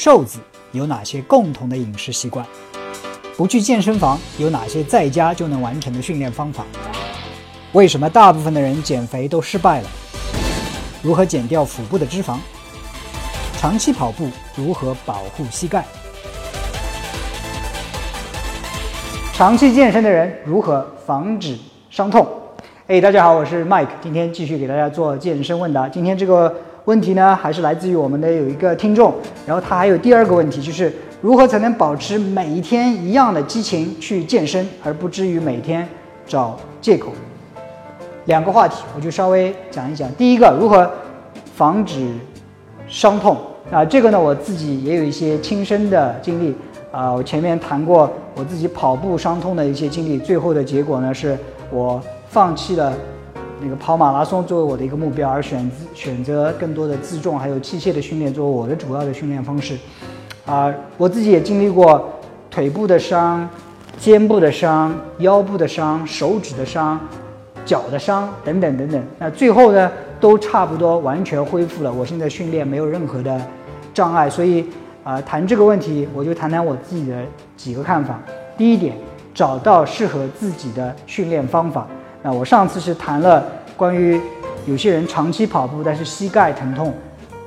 瘦子有哪些共同的饮食习惯？不去健身房有哪些在家就能完成的训练方法？为什么大部分的人减肥都失败了？如何减掉腹部的脂肪？长期跑步如何保护膝盖？长期健身的人如何防止伤痛？哎，大家好，我是 Mike，今天继续给大家做健身问答。今天这个问题呢，还是来自于我们的有一个听众，然后他还有第二个问题，就是如何才能保持每一天一样的激情去健身，而不至于每天找借口。两个话题，我就稍微讲一讲。第一个，如何防止伤痛啊？这个呢，我自己也有一些亲身的经历。啊，我前面谈过我自己跑步伤痛的一些经历，最后的结果呢，是我放弃了那个跑马拉松作为我的一个目标，而选选择更多的自重还有器械的训练作为我的主要的训练方式。啊，我自己也经历过腿部的伤、肩部的伤、腰部的伤、手指的伤、脚的伤等等等等。那最后呢，都差不多完全恢复了。我现在训练没有任何的障碍，所以。啊，谈这个问题，我就谈谈我自己的几个看法。第一点，找到适合自己的训练方法。那我上次是谈了关于有些人长期跑步，但是膝盖疼痛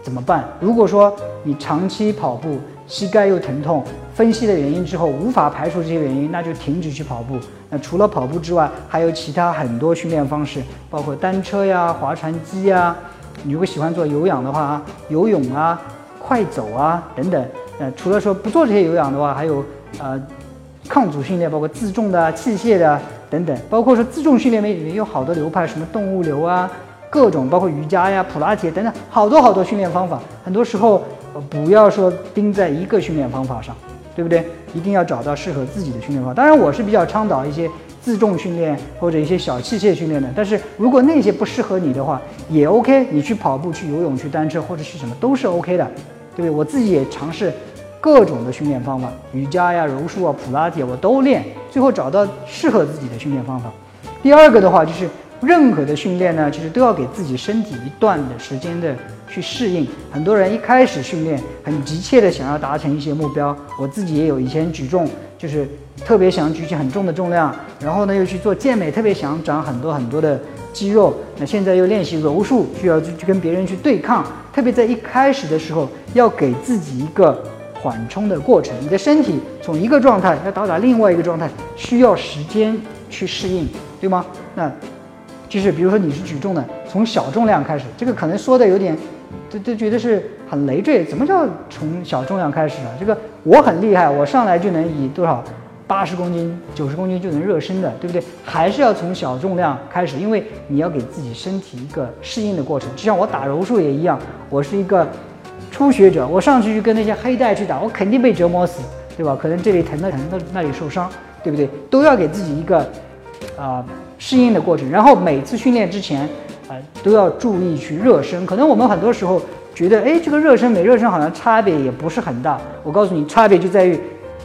怎么办？如果说你长期跑步，膝盖又疼痛，分析的原因之后无法排除这些原因，那就停止去跑步。那除了跑步之外，还有其他很多训练方式，包括单车呀、划船机呀。你如果喜欢做有氧的话，游泳啊。快走啊，等等。呃，除了说不做这些有氧的话，还有呃抗阻训练，包括自重的、器械的等等。包括说自重训练里面有好多流派，什么动物流啊，各种包括瑜伽呀、普拉提等等，好多好多训练方法。很多时候不要说盯在一个训练方法上，对不对？一定要找到适合自己的训练方法。当然，我是比较倡导一些自重训练或者一些小器械训练的。但是如果那些不适合你的话，也 OK。你去跑步、去游泳、去单车或者去什么都是 OK 的。对不对？我自己也尝试各种的训练方法，瑜伽呀、柔术啊、普拉提，我都练，最后找到适合自己的训练方法。第二个的话，就是任何的训练呢，其实都要给自己身体一段的时间的去适应。很多人一开始训练很急切的想要达成一些目标，我自己也有以前举重，就是特别想举起很重的重量，然后呢又去做健美，特别想长很多很多的。肌肉，那现在又练习柔术，需要去去跟别人去对抗。特别在一开始的时候，要给自己一个缓冲的过程。你的身体从一个状态要到达另外一个状态，需要时间去适应，对吗？那就是比如说你是举重的，从小重量开始，这个可能说的有点，都都觉得是很累赘。怎么叫从小重量开始啊？这个我很厉害，我上来就能以多少？八十公斤、九十公斤就能热身的，对不对？还是要从小重量开始，因为你要给自己身体一个适应的过程。就像我打柔术也一样，我是一个初学者，我上去就跟那些黑带去打，我肯定被折磨死，对吧？可能这里疼的疼，那那里受伤，对不对？都要给自己一个啊适应的过程。然后每次训练之前，啊都要注意去热身。可能我们很多时候觉得，哎，这个热身没热身好像差别也不是很大。我告诉你，差别就在于。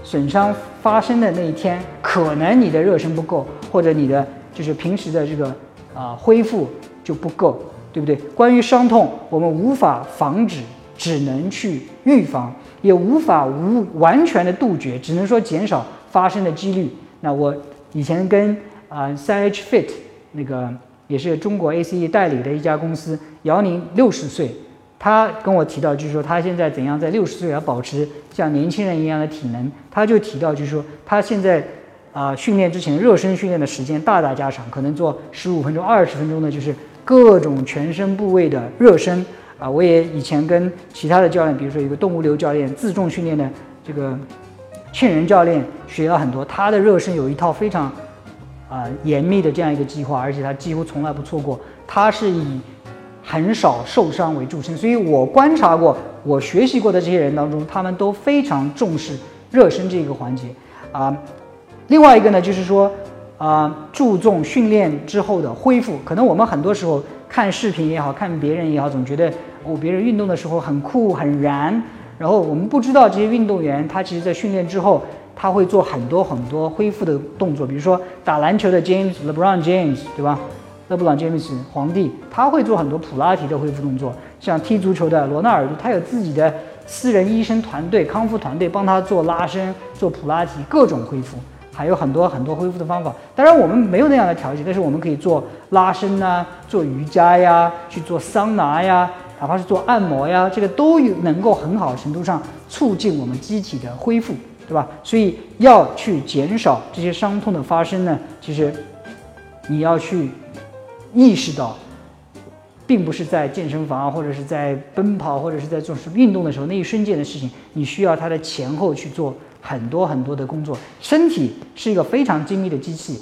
损伤发生的那一天，可能你的热身不够，或者你的就是平时的这个啊恢复就不够，对不对？关于伤痛，我们无法防止，只能去预防，也无法无完全的杜绝，只能说减少发生的几率。那我以前跟啊三 H Fit 那个也是中国 ACE 代理的一家公司，姚宁六十岁。他跟我提到，就是说他现在怎样在六十岁要保持像年轻人一样的体能。他就提到，就是说他现在啊训练之前热身训练的时间大大加长，可能做十五分钟、二十分钟的，就是各种全身部位的热身啊。我也以前跟其他的教练，比如说一个动物流教练、自重训练的这个劝人教练学了很多。他的热身有一套非常啊严密的这样一个计划，而且他几乎从来不错过。他是以很少受伤为著称，所以我观察过，我学习过的这些人当中，他们都非常重视热身这个环节啊。另外一个呢，就是说啊，注重训练之后的恢复。可能我们很多时候看视频也好看别人也好，总觉得哦，别人运动的时候很酷很燃，然后我们不知道这些运动员他其实在训练之后，他会做很多很多恢复的动作，比如说打篮球的 James LeBron James，对吧？勒布朗·詹姆斯皇帝，他会做很多普拉提的恢复动作，像踢足球的罗纳尔多，他有自己的私人医生团队、康复团队帮他做拉伸、做普拉提，各种恢复，还有很多很多恢复的方法。当然我们没有那样的条件，但是我们可以做拉伸呐，做瑜伽呀，去做桑拿呀，哪怕是做按摩呀，这个都有能够很好程度上促进我们机体的恢复，对吧？所以要去减少这些伤痛的发生呢，其实你要去意识到。并不是在健身房，或者是在奔跑，或者是在做什么运动的时候那一瞬间的事情，你需要它的前后去做很多很多的工作。身体是一个非常精密的机器，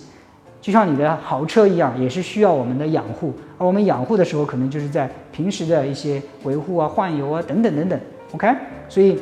就像你的豪车一样，也是需要我们的养护。而我们养护的时候，可能就是在平时的一些维护啊、换油啊等等等等。OK，所以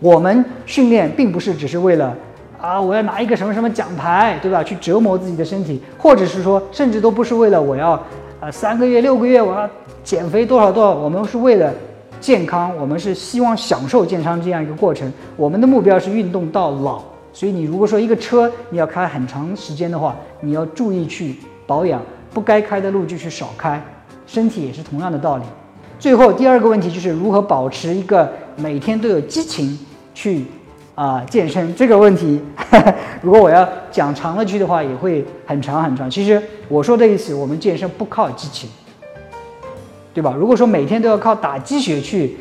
我们训练并不是只是为了啊，我要拿一个什么什么奖牌，对吧？去折磨自己的身体，或者是说，甚至都不是为了我要。啊，三个月、六个月，我要减肥多少多少？我们是为了健康，我们是希望享受健康这样一个过程。我们的目标是运动到老。所以，你如果说一个车你要开很长时间的话，你要注意去保养，不该开的路就去少开。身体也是同样的道理。最后，第二个问题就是如何保持一个每天都有激情去。啊，健身这个问题，如果我要讲长了句的话，也会很长很长。其实我说的意思，我们健身不靠激情，对吧？如果说每天都要靠打鸡血去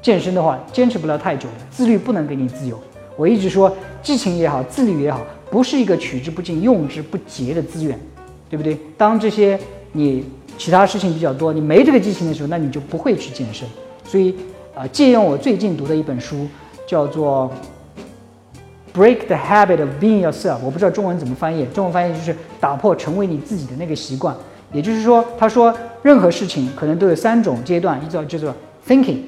健身的话，坚持不了太久的。自律不能给你自由。我一直说，激情也好，自律也好，不是一个取之不尽、用之不竭的资源，对不对？当这些你其他事情比较多，你没这个激情的时候，那你就不会去健身。所以啊，借用我最近读的一本书，叫做。Break the habit of being yourself。我不知道中文怎么翻译，中文翻译就是打破成为你自己的那个习惯。也就是说，他说任何事情可能都有三种阶段，一种叫做 thinking，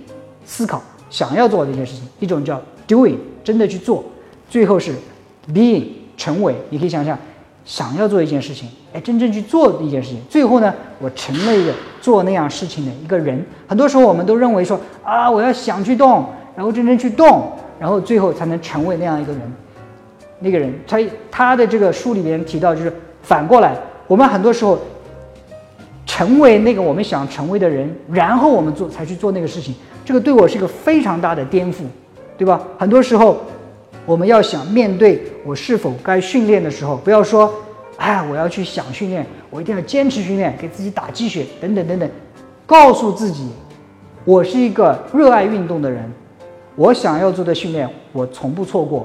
思考，想要做这件事情；一种叫 doing，真的去做；最后是 being，成为。你可以想想，想要做一件事情，哎，真正去做的一件事情，最后呢，我成了一个做那样事情的一个人。很多时候我们都认为说啊，我要想去动，然后真正去动。然后最后才能成为那样一个人，那个人，他他的这个书里面提到，就是反过来，我们很多时候成为那个我们想成为的人，然后我们做才去做那个事情，这个对我是一个非常大的颠覆，对吧？很多时候我们要想面对我是否该训练的时候，不要说，哎，我要去想训练，我一定要坚持训练，给自己打鸡血，等等等等，告诉自己，我是一个热爱运动的人。我想要做的训练，我从不错过。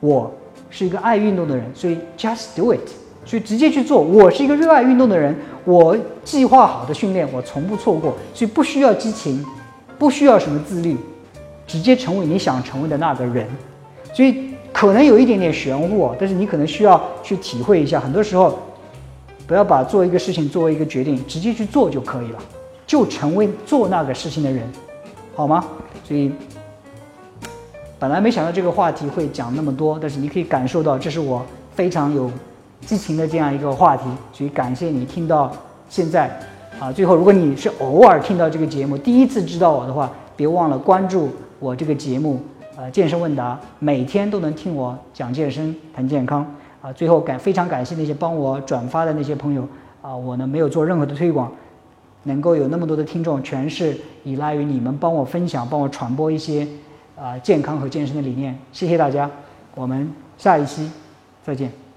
我是一个爱运动的人，所以 just do it，所以直接去做。我是一个热爱运动的人，我计划好的训练我从不错过，所以不需要激情，不需要什么自律，直接成为你想成为的那个人。所以可能有一点点玄乎，但是你可能需要去体会一下。很多时候，不要把做一个事情作为一个决定，直接去做就可以了，就成为做那个事情的人，好吗？所以。本来没想到这个话题会讲那么多，但是你可以感受到这是我非常有激情的这样一个话题，所以感谢你听到现在。啊，最后如果你是偶尔听到这个节目，第一次知道我的话，别忘了关注我这个节目，呃，健身问答，每天都能听我讲健身、谈健康。啊，最后感非常感谢那些帮我转发的那些朋友，啊，我呢没有做任何的推广，能够有那么多的听众，全是依赖于你们帮我分享、帮我传播一些。啊，健康和健身的理念，谢谢大家，我们下一期再见。